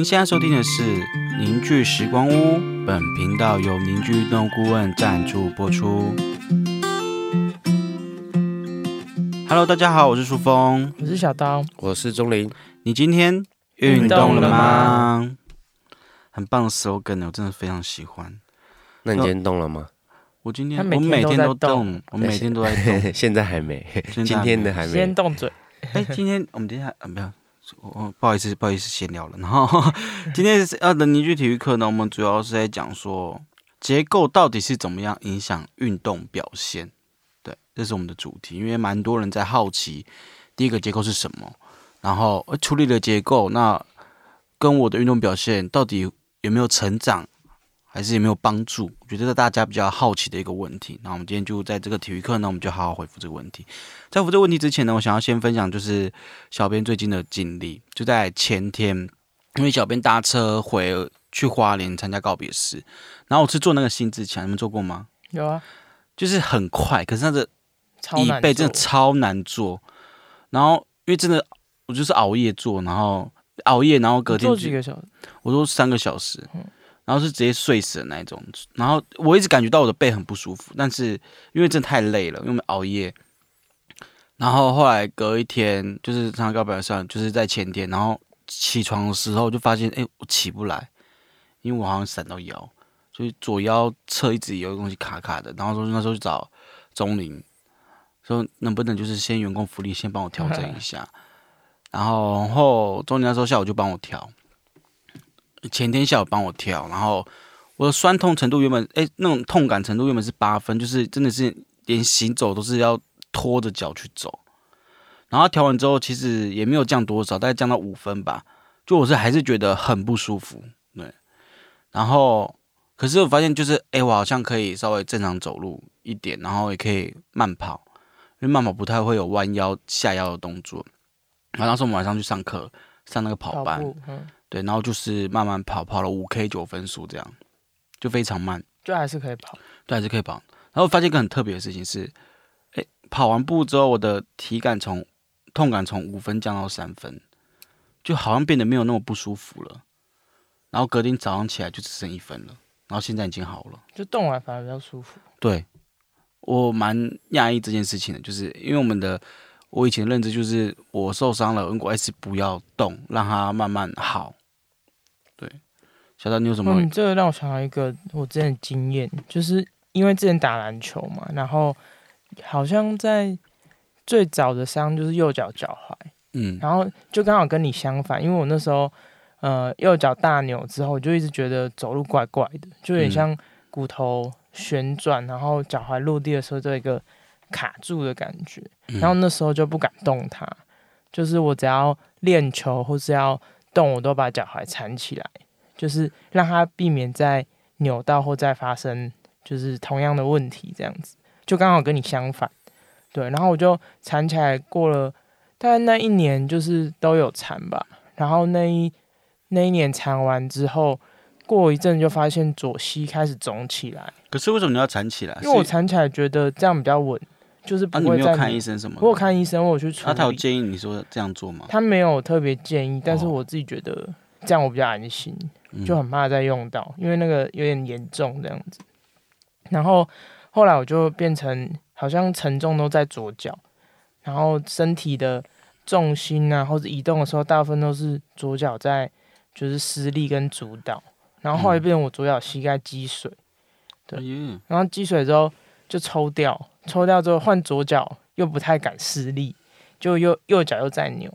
您现在收听的是《凝聚时光屋》，本频道由凝聚运动顾问赞助播出。Hello，大家好，我是舒峰。我是小刀，我是钟林，你今天运动了吗？很棒的 slogan，我真的非常喜欢。那你今天动了吗？我今天他每天我每天都动动，我每天都在动。现在还没，今天的还没。先动嘴，哎，今天我们等一下，啊，不要，我不好意思，不好意思，闲聊了。然后 今天是要的凝聚体育课呢，我们主要是在讲说结构到底是怎么样影响运动表现。对，这是我们的主题，因为蛮多人在好奇第一个结构是什么，然后呃处理了结构，那跟我的运动表现到底有没有成长，还是有没有帮助？我觉得这是大家比较好奇的一个问题。那我们今天就在这个体育课呢，我们就好好回复这个问题。在回复这个问题之前呢，我想要先分享就是小编最近的经历，就在前天，因为小编搭车回去花莲参加告别式，然后我是坐那个新自强，你们坐过吗？有啊，就是很快，可是那个椅背真的超难坐。然后因为真的我就是熬夜坐，然后熬夜，然后隔天做就几个小时，我说三个小时，然后是直接睡死的那一种。然后我一直感觉到我的背很不舒服，但是因为真的太累了，因为熬夜。然后后来隔一天，就是上告白上，就是在前天，然后起床的时候就发现，哎，我起不来，因为我好像闪到腰，所以左腰侧一直有个东西卡卡的。然后说那时候去找钟林，说能不能就是先员工福利先帮我调整一下。然后后钟林那时候下午就帮我调，前天下午帮我调，然后我的酸痛程度原本哎那种痛感程度原本是八分，就是真的是连行走都是要拖着脚去走。然后调完之后，其实也没有降多少，大概降到五分吧。就我是还是觉得很不舒服，对。然后可是我发现就是哎，我好像可以稍微正常走路一点，然后也可以慢跑，因为慢跑不太会有弯腰下腰的动作。然后当时我们晚上去上课，上那个跑班，对，然后就是慢慢跑，跑了五 K 九分速这样，就非常慢，就还是可以跑，对，还是可以跑。然后发现一个很特别的事情是，哎，跑完步之后，我的体感从痛感从五分降到三分，就好像变得没有那么不舒服了。然后隔天早上起来就只剩一分了，然后现在已经好了。就动完反而比较舒服。对我蛮讶异这件事情的，就是因为我们的我以前认知就是我受伤了，如果还是不要动，让它慢慢好。对，小张你有什么？嗯，这个让我想到一个我之前的经验，就是因为之前打篮球嘛，然后好像在最早的伤就是右脚脚踝，嗯然后就刚好跟你相反，因为我那时候呃右脚大扭之后，我就一直觉得走路怪怪的，就有点嗯像骨头旋转，然后脚踝落地的时候就有一个卡住的感觉，嗯然后那时候就不敢动它，就是我只要练球或是要动，我都把脚踝缠起来，就是让它避免再扭到或再发生就是同样的问题这样子，就刚好跟你相反。对，然后我就缠起来，过了大概那一年就是都有缠吧。然后那一那一年缠完之后，过一阵就发现左膝开始肿起来，可是为什么你要缠起来？因为我缠起来觉得这样比较稳，就是啊，不会再、你没有看医生什么的？我有看医生，我有去处那他有，建议你说这样做吗？他没有特别建议，但是哦我自己觉得这样我比较安心。嗯就很怕再用到，因为那个有点严重这样子。然后后来我就变成好像沉重都在左脚，然后身体的重心啊或者移动的时候，大部分都是左脚在就是施力跟主导。然后后来变成我左脚膝盖积水，对然后积水之后就抽掉，抽掉之后换左脚又不太敢施力，就右右脚又再扭，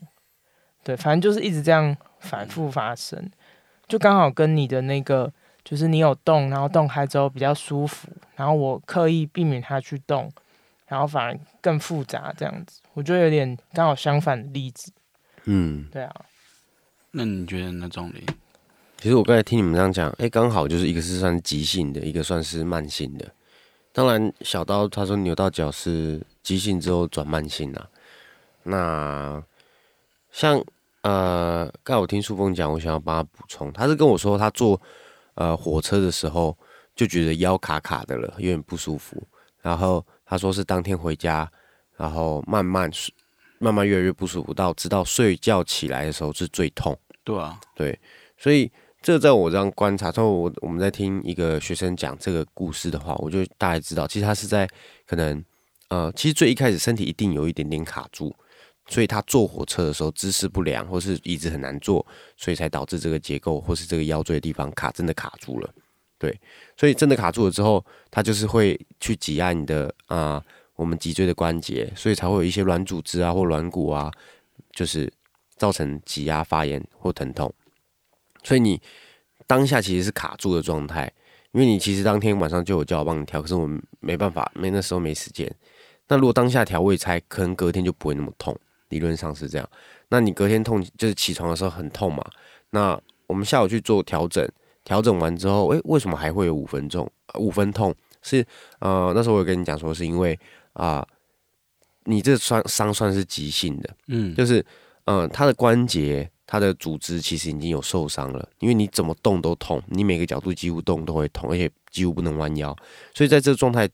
对，反正就是一直这样反复发生，就刚好跟你的那个就是你有动，然后动开之后比较舒服，然后我刻意避免它去动，然后反而更复杂这样子，我觉得有点刚好相反的例子，嗯，对啊，那你觉得呢，钟离？其实我刚才听你们这样讲，哎，刚好就是一个是算急性的，一个算是慢性的。当然，小刀他说扭到脚是急性之后转慢性啦。那像呃，刚才我听树峰讲，我想要帮他补充，他是跟我说他坐呃火车的时候就觉得腰卡卡的了，有点不舒服。然后他说是当天回家，然后慢慢睡慢慢越来越不舒服，到直到睡觉起来的时候是最痛。对啊，对所以这在我这样观察，之后我我们在听一个学生讲这个故事的话，我就大概知道，其实他是在可能呃，其实最一开始身体一定有一点点卡住，所以他坐火车的时候姿势不良，或是椅子很难坐，所以才导致这个结构或是这个腰椎的地方卡真的卡住了。对，所以真的卡住了之后，它就是会去挤压你的啊、我们脊椎的关节，所以才会有一些软组织啊或软骨啊，就是造成挤压、发炎或疼痛。所以你当下其实是卡住的状态，因为你其实当天晚上就有叫我帮你调，可是我们没办法，没那时候没时间。那如果当下调，我也猜可能隔天就不会那么痛，理论上是这样。那你隔天痛就是起床的时候很痛嘛？那我们下午去做调整，调整完之后，诶，为什么还会有五分钟？呃五分痛是呃，那时候我有跟你讲说，是因为啊、你这算伤算是急性的，嗯，就是呃，它的关节、它的组织其实已经有受伤了，因为你怎么动都痛，你每个角度几乎动都会痛，而且几乎不能弯腰，所以在这个状态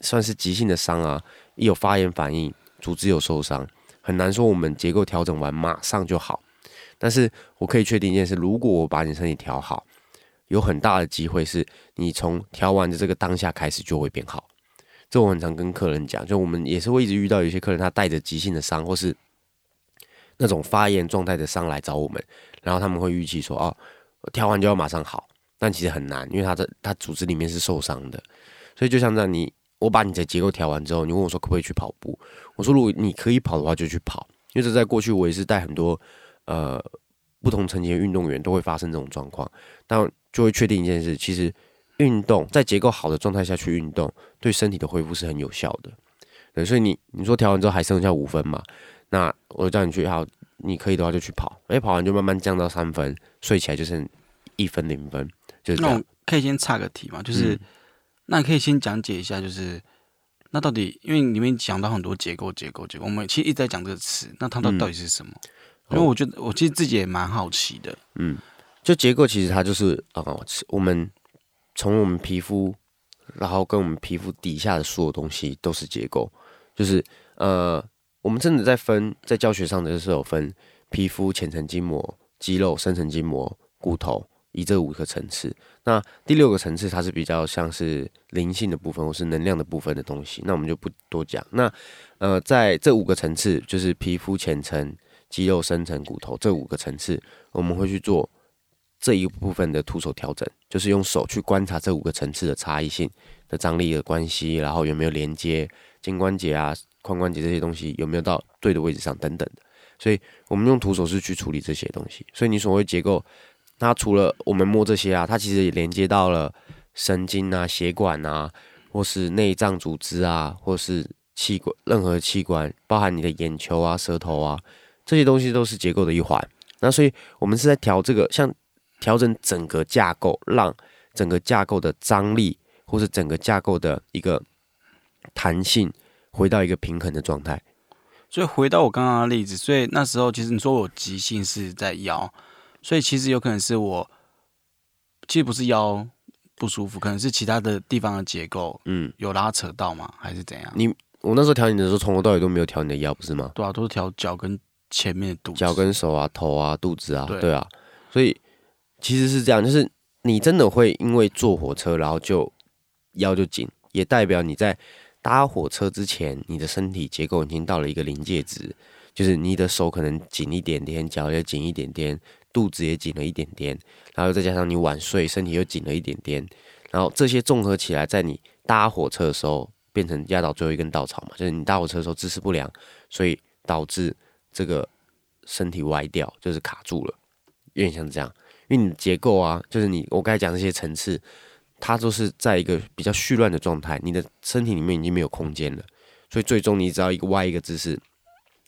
算是急性的伤啊，一有发炎反应，组织有受伤，很难说我们结构调整完马上就好。但是我可以确定一件事，如果我把你身体调好，有很大的机会是你从调完的这个当下开始就会变好。这我很常跟客人讲，就我们也是会一直遇到有些客人他带着急性的伤，或是那种发炎状态的伤来找我们，然后他们会预期说，哦，调完就要马上好，但其实很难，因为他的他组织里面是受伤的，所以就像这样，你我把你的结构调完之后，你问我说可不可以去跑步，我说如果你可以跑的话就去跑，因为这在过去我也是带很多呃不同层级的运动员都会发生这种状况，但就会确定一件事，其实运动在结构好的状态下去运动，对身体的恢复是很有效的。所以你你说调完之后还剩下五分嘛？那我就叫你去好，你可以的话就去跑，哎，跑完就慢慢降到三分，睡起来就剩一分零分，就那我。可以先岔个题嘛，就是、嗯。那你可以先讲解一下，就是那到底因为里面讲到很多结构、结构、结构，我们其实一直在讲这个词，那它到嗯。到底是什么？因为我觉得我其实自己也蛮好奇的，嗯，就结构其实它就是呃，我们从我们皮肤，然后跟我们皮肤底下的所有东西都是结构，就是呃，我们真的在分在教学上的就是有分皮肤、浅层筋膜、肌肉、深层筋膜、骨头，以这五个层次。那第六个层次它是比较像是灵性的部分或是能量的部分的东西，那我们就不多讲。那呃，在这五个层次，就是皮肤浅层、肌肉深层、骨头这五个层次，我们会去做这一部分的徒手调整，就是用手去观察这五个层次的差异性的张力的关系，然后有没有连接肩关节啊、髋关节这些东西有没有到对的位置上等等的。所以我们用徒手是去处理这些东西。所以你所谓结构，它除了我们摸这些啊，它其实也连接到了神经啊、血管啊，或是内脏组织啊，或是器官任何器官，包含你的眼球啊、舌头啊，这些东西都是结构的一环。那所以我们是在调这个，像调整整个架构，让整个架构的张力或是整个架构的一个弹性回到一个平衡的状态。所以回到我刚刚的例子，所以那时候其实你说我急性是在腰，所以其实有可能是我其实不是腰不舒服，可能是其他的地方的结构嗯，有拉扯到吗？还是怎样？你我那时候调你的时候，从头到尾都没有调你的腰，不是吗？对啊，都是调脚跟前面的肚子，脚跟手啊、头啊、肚子啊，对对啊，所以其实是这样，就是你真的会因为坐火车，然后就腰就紧，也代表你在搭火车之前，你的身体结构已经到了一个临界值，就是你的手可能紧一点点，脚也紧一点点，肚子也紧了一点点，然后再加上你晚睡，身体又紧了一点点，然后这些综合起来，在你搭火车的时候变成压倒最后一根稻草嘛，就是你搭火车的时候姿势不良，所以导致这个身体歪掉，就是卡住了，有点像这样。因为你结构啊，就是你我刚才讲这些层次，它就是在一个比较絮乱的状态，你的身体里面已经没有空间了，所以最终你只要一个歪一个姿势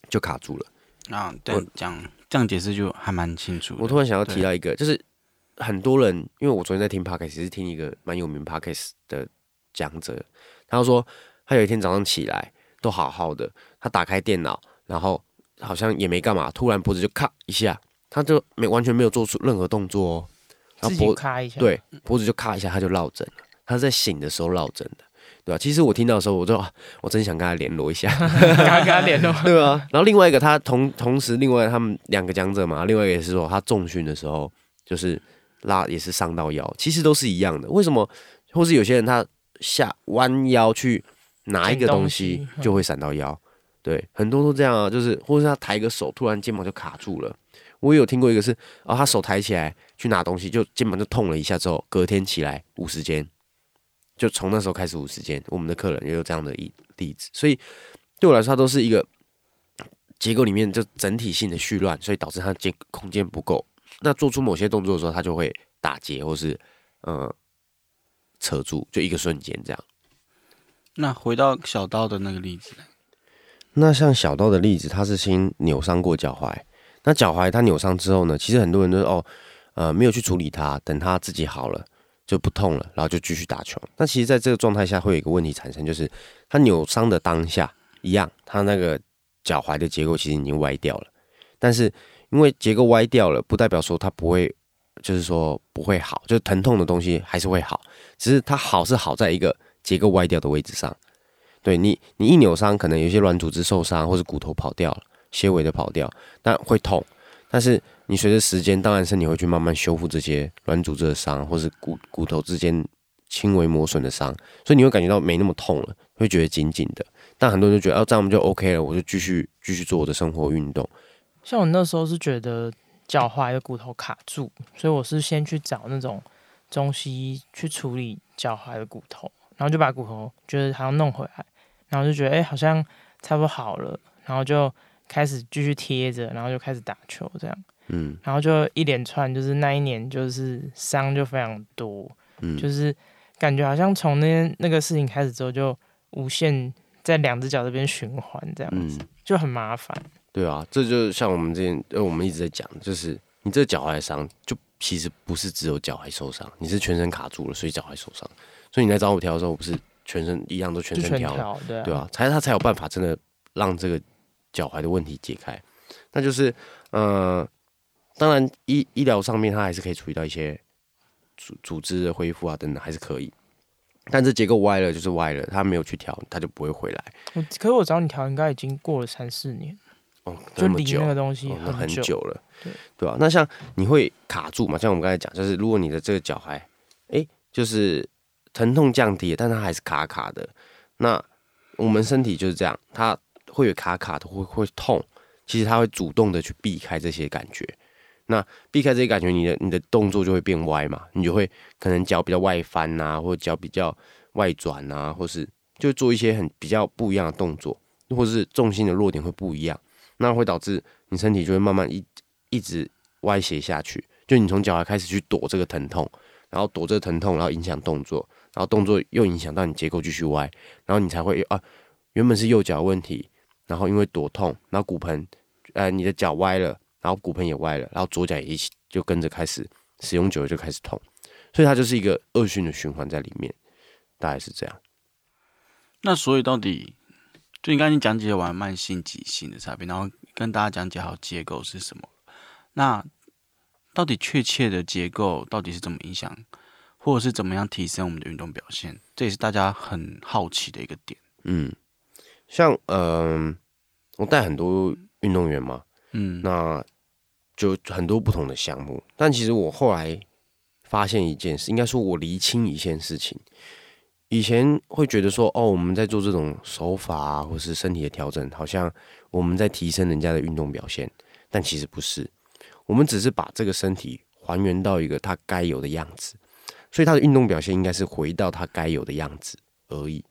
就卡住了。啊，对我，这样这样解释就还蛮清楚。我突然想要提到一个，就是很多人，因为我昨天在听 podcast，是听一个蛮有名 podcast 的讲者，他说他有一天早上起来都好好的，他打开电脑，然后好像也没干嘛，突然脖子就咔一下，他就没完全没有做出任何动作哦，然后脖咔一下，，对脖子就咔一下，他就落枕了，他在醒的时候落枕的，对吧、其实我听到的时候，我就啊我真想跟他联络一下，跟他联络，对啊，然后另外一个他同同时，另外他们两个讲者嘛，另外一个也是说他重训的时候就是拉也是伤到腰，其实都是一样的。为什么？或是有些人他下弯腰去拿一个东西就会闪到腰，对，很多都这样啊，就是或者是他抬个手，突然肩膀就卡住了。我也有听过一个是，啊，他手抬起来去拿东西，就肩膀就痛了一下，之后隔天起来五十肩，就从那时候开始五十肩。我们的客人也有这样的一例子，所以对我来说，它都是一个结构里面就整体性的絮乱，所以导致它间空间不够。那做出某些动作的时候，它就会打结或是呃扯住，就一个瞬间这样。那回到小刀的那个例子，那像小刀的例子，他是先扭伤过脚踝。那脚踝他扭伤之后呢，其实很多人都是哦，呃，没有去处理它，等它自己好了就不痛了，然后就继续打球。那其实，在这个状态下，会有一个问题产生，就是他扭伤的当下一样，他那个脚踝的结构其实已经歪掉了。但是因为结构歪掉了，不代表说它不会，就是说不会好，就是疼痛的东西还是会好，只是它好是好在一个结构歪掉的位置上。对你，你一扭伤，可能有些软组织受伤，或是骨头跑掉了。纤维的跑掉，但会痛。但是你随着时间，当然身体会去慢慢修复这些软组织的伤，或是骨骨头之间轻微磨损的伤，所以你会感觉到没那么痛了，会觉得紧紧的。但很多人就觉得，哦，这样我们就 OK 了，我就继续继续做我的生活运动。像我那时候是觉得脚踝的骨头卡住，所以我是先去找那种中西医去处理脚踝的骨头，然后就把骨头觉得好像弄回来，然后就觉得哎、好像差不多好了，然后就。开始继续贴着，然后就开始打球，这样，嗯，然后就一连串，就是那一年就是伤就非常多，嗯，就是感觉好像从那那个事情开始之后，就无限在两只脚这边循环，这样子、嗯。就很麻烦。对啊，这就像我们之前呃，我们一直在讲，就是你这脚踝伤，就其实不是只有脚踝受伤，你是全身卡住了，所以脚踝受伤。所以你来找我调的时候，我不是全身一样都全身调对啊，才他才有办法真的让这个脚踝的问题解开。那就是呃，当然医医疗上面它还是可以处理到一些组组织的恢复啊等等，还是可以。但这结构歪了就是歪了，它没有去调，它就不会回来。我可是我找你调，应该已经过了三四年，哦，就离这么久那个东西哦，那很久。了，对对吧、那像你会卡住嘛？像我们刚才讲，就是如果你的这个脚踝，哎，就是疼痛降低了，但它还是卡卡的。那我们身体就是这样，它会有卡卡的，会会痛。其实它会主动的去避开这些感觉。那避开这些感觉，你的你的动作就会变歪嘛，你就会可能脚比较外翻呐、或者脚比较外转呐、或是就做一些很比较不一样的动作，或者是重心的落点会不一样。那会导致你身体就会慢慢一一直歪斜下去，就你从脚踝开始去躲这个疼痛，然后躲这个疼痛，然后影响动作，然后动作又影响到你结构继续歪，然后你才会啊，原本是右脚问题，然后因为多痛，然后骨盆呃你的脚歪了，然后骨盆也歪了，然后左脚也一起就跟着开始使用久了就开始痛，所以它就是一个恶性的循环在里面，大概是这样。那所以到底，就你刚才你讲解完慢性、急性的差别，然后跟大家讲解好结构是什么。那到底确切的结构到底是怎么影响，或者是怎么样提升我们的运动表现？这也是大家很好奇的一个点。嗯，像嗯、我带很多运动员嘛，嗯，那就很多不同的项目。但其实我后来发现一件事，应该说我厘清一件事情。以前会觉得说，哦，我们在做这种手法啊，或是身体的调整，好像我们在提升人家的运动表现，但其实不是。我们只是把这个身体还原到一个它该有的样子，所以它的运动表现应该是回到它该有的样子而已。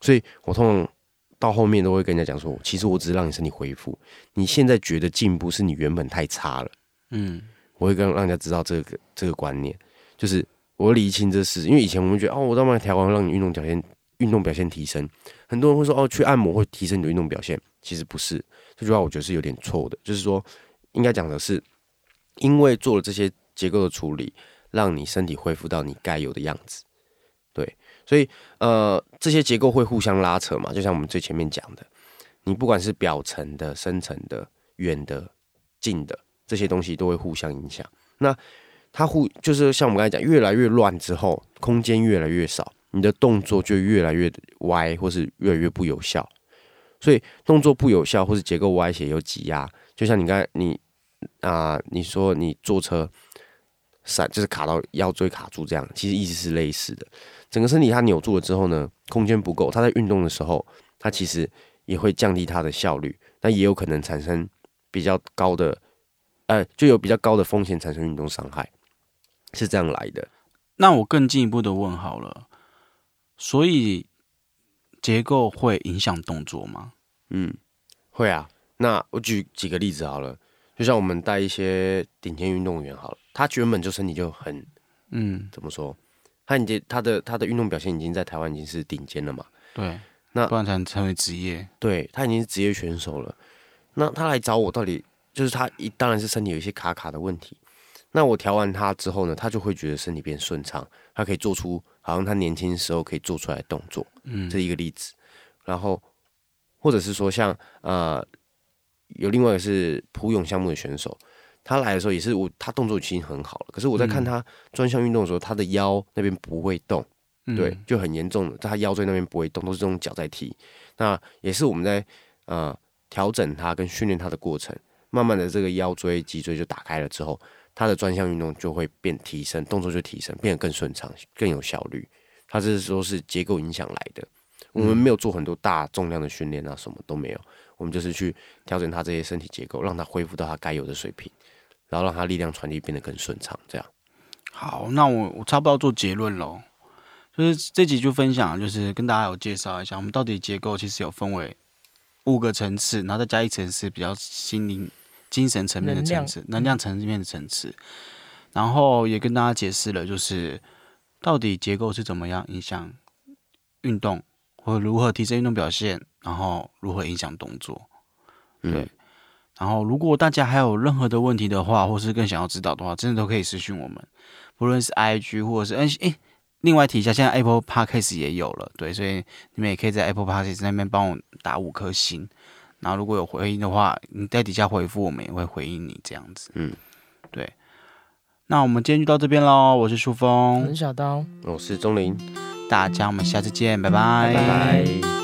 所以我通常到后面都会跟人家讲说，其实我只是让你身体恢复，你现在觉得进步是你原本太差了。嗯，我会跟让人家知道这个这个观念，就是我理清这事，因为以前我们觉得哦，我让慢调完让你运动表现运动表现提升，很多人会说哦，去按摩会提升你的运动表现，其实不是，这句话我觉得是有点错的，就是说应该讲的是，因为做了这些结构的处理，让你身体恢复到你该有的样子，对，所以呃，这些结构会互相拉扯嘛，就像我们最前面讲的，你不管是表层的、深层的、远的、近的。这些东西都会互相影响。那它互就是像我们刚才讲，越来越乱之后，空间越来越少，你的动作就越来越歪，或是越来越不有效。所以动作不有效，或是结构歪斜有挤压，就像你刚才你啊、你说你坐车闪，就是卡到腰椎卡住这样，其实一直是类似的。整个身体它扭住了之后呢，空间不够，它在运动的时候，它其实也会降低它的效率，那也有可能产生比较高的，呃，就有比较高的风险产生运动伤害，是这样来的。那我更进一步的问好了，所以结构会影响动作吗？嗯，会啊。那我举几个例子好了，就像我们带一些顶尖运动员好了，他原本就身体就很，嗯，怎么说？他已经他的他的运动表现已经在台湾已经是顶尖了嘛？对，那不然才能成为职业。对他已经是职业选手了。那他来找我，到底就是他一当然是身体有一些卡卡的问题。那我调完他之后呢，他就会觉得身体变顺畅，他可以做出好像他年轻时候可以做出来的动作。嗯，这是一个例子。然后或者是说像呃有另外一个是普泳项目的选手，他来的时候也是我他动作已经很好了，可是我在看他专项运动的时候，他的腰那边不会动。嗯对，，就很严重的，他腰椎那边不会动，都是这种脚在踢。那也是我们在呃调整他跟训练他的过程，慢慢的这个腰椎、脊椎就打开了之后，他的专项运动就会变提升，动作就提升，变得更顺畅、更有效率。他这是说是结构影响来的，我们没有做很多大重量的训练啊，什么都没有，我们就是去调整他这些身体结构，让他恢复到他该有的水平，然后让他力量传递变得更顺畅，这样。好，那我我差不多要做结论喽。就是这集就分享，就是跟大家有介绍一下，我们到底结构其实有分为五个层次，然后再加一层是比较心灵、精神层面的层次，能量层面的层次。然后也跟大家解释了，就是到底结构是怎么样影响运动，或者如何提升运动表现，然后如何影响动作。嗯对，然后如果大家还有任何的问题的话，或是更想要知道的话，真的都可以私讯我们，不论是 IG 或者是哎诶，另外提一下，现在 Apple Podcast 也有了，对，所以你们也可以在 Apple Podcast 那边帮我打五颗星，然后如果有回应的话，你在底下回复，我们也会回应你这样子。嗯，对。那我们今天就到这边喽，我是舒我峰是，小刀。我是钟林，大家我们下次见，拜拜拜拜。